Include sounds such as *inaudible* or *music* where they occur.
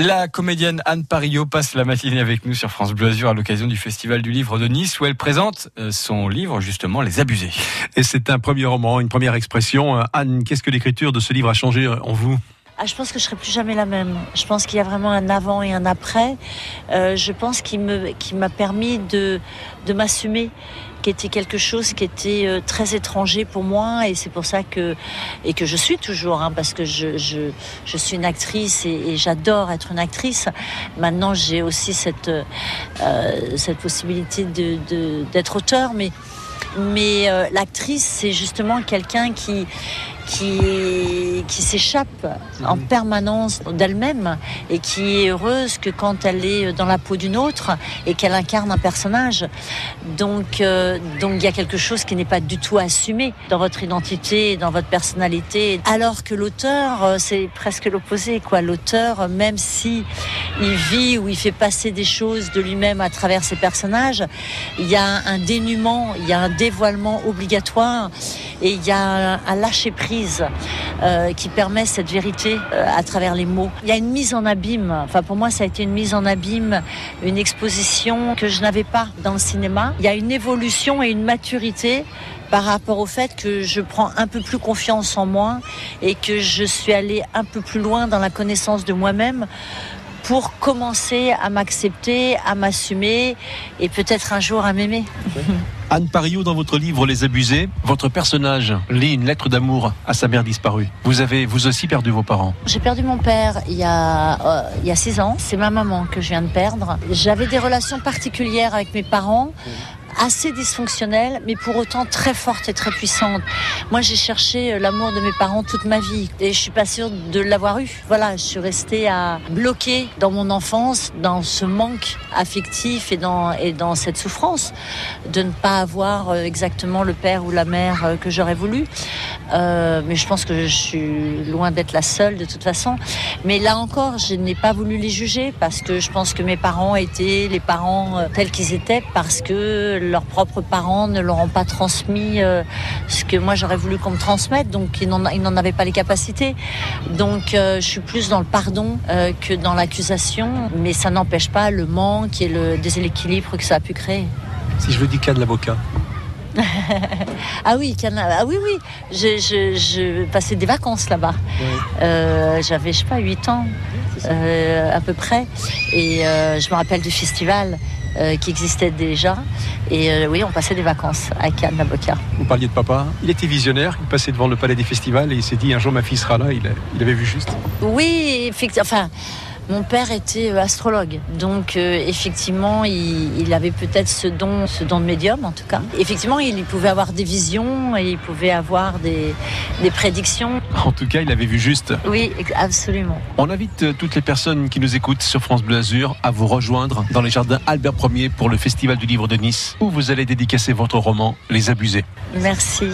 La comédienne Anne Parillo passe la matinée avec nous sur France Bleu Azur à l'occasion du Festival du Livre de Nice où elle présente euh, son livre justement Les Abusés. Et c'est un premier roman, une première expression. Euh, Anne, qu'est-ce que l'écriture de ce livre a changé euh, en vous? Ah, je pense que je serai plus jamais la même. Je pense qu'il y a vraiment un avant et un après. Euh, je pense qu'il m'a permis de, m'assumer, qui était quelque chose qui était euh, très étranger pour moi, et c'est pour ça que et que je suis toujours, hein, parce que je, suis une actrice et, j'adore être une actrice. Maintenant, j'ai aussi cette euh, cette possibilité d'être auteur, mais mais l'actrice, c'est justement quelqu'un qui qui, qui s'échappe en mhm. permanence d'elle-même et qui est heureuse que quand elle est dans la peau d'une autre et qu'elle incarne un personnage. Donc, euh, donc il y a quelque chose qui n'est pas du tout assumé dans votre identité, dans votre personnalité. Alors que l'auteur, euh, c'est presque l'opposé, quoi. L'auteur, même si il vit ou il fait passer des choses de lui-même à travers ses personnages, il y a un dénuement, il y a un dévoilement obligatoire et il y a un lâcher prise euh, qui permet cette vérité euh, à travers les mots. Il y a une mise en abîme. Enfin, pour moi, ça a été une mise en abîme, une exposition que je n'avais pas dans le cinéma. Il y a une évolution et une maturité par rapport au fait que je prends un peu plus confiance en moi et que je suis allée un peu plus loin dans la connaissance de moi-même pour commencer à m'accepter, à m'assumer et peut-être un jour à m'aimer. *laughs* Anne Pariou, dans votre livre Les Abusés, votre personnage lit une lettre d'amour à sa mère disparue. Vous avez vous aussi perdu vos parents J'ai perdu mon père il y a euh, il y a six ans. C'est ma maman que je viens de perdre. J'avais des relations particulières avec mes parents assez dysfonctionnelle, mais pour autant très forte et très puissante. Moi, j'ai cherché euh, l'amour de mes parents toute ma vie et je suis pas sûre de l'avoir eu. Voilà, je suis restée à bloquer dans mon enfance, dans ce manque affectif et dans et dans cette souffrance de ne pas avoir euh, exactement le père ou la mère euh, que j'aurais voulu. Mais je pense que je suis loin d'être la seule de toute façon. Mais là encore, je n'ai pas voulu les juger parce que je pense que mes parents étaient les parents tels qu'ils étaient parce que leurs propres parents ne leur ont pas transmis euh, ce que moi j'aurais voulu qu'on me transmette, donc ils n'en avaient pas les capacités. Donc euh, je suis plus dans le pardon euh, que dans l'accusation, mais ça n'empêche pas le manque et le déséquilibre que ça a pu créer. Si je veux dis cas de l'avocat ah oui, ah oui, oui. Je, je, passais des vacances là-bas. J'avais, je sais pas, 8 ans à peu près. Et je me rappelle du festival. Euh, qui existait déjà. Et euh, oui, on passait des vacances à Cannes, Naboka. Vous parliez de papa. Il était visionnaire. Il passait devant le palais des festivals et il s'est dit un jour ma fille sera là. Il, il avait vu juste. Oui, effectivement. Enfin, mon père était euh, astrologue, donc euh, effectivement, il, avait peut-être ce don, ce don de médium en tout cas. Effectivement, il, pouvait avoir des visions et il pouvait avoir des, des, prédictions. En tout cas, il avait vu juste. Oui, absolument. On invite euh, toutes les personnes qui nous écoutent sur France Bleu Azur à vous rejoindre dans les jardins Albert Ier pour le Festival du Livre de Nice, où vous allez dédicacer votre roman Les Abusés. Merci.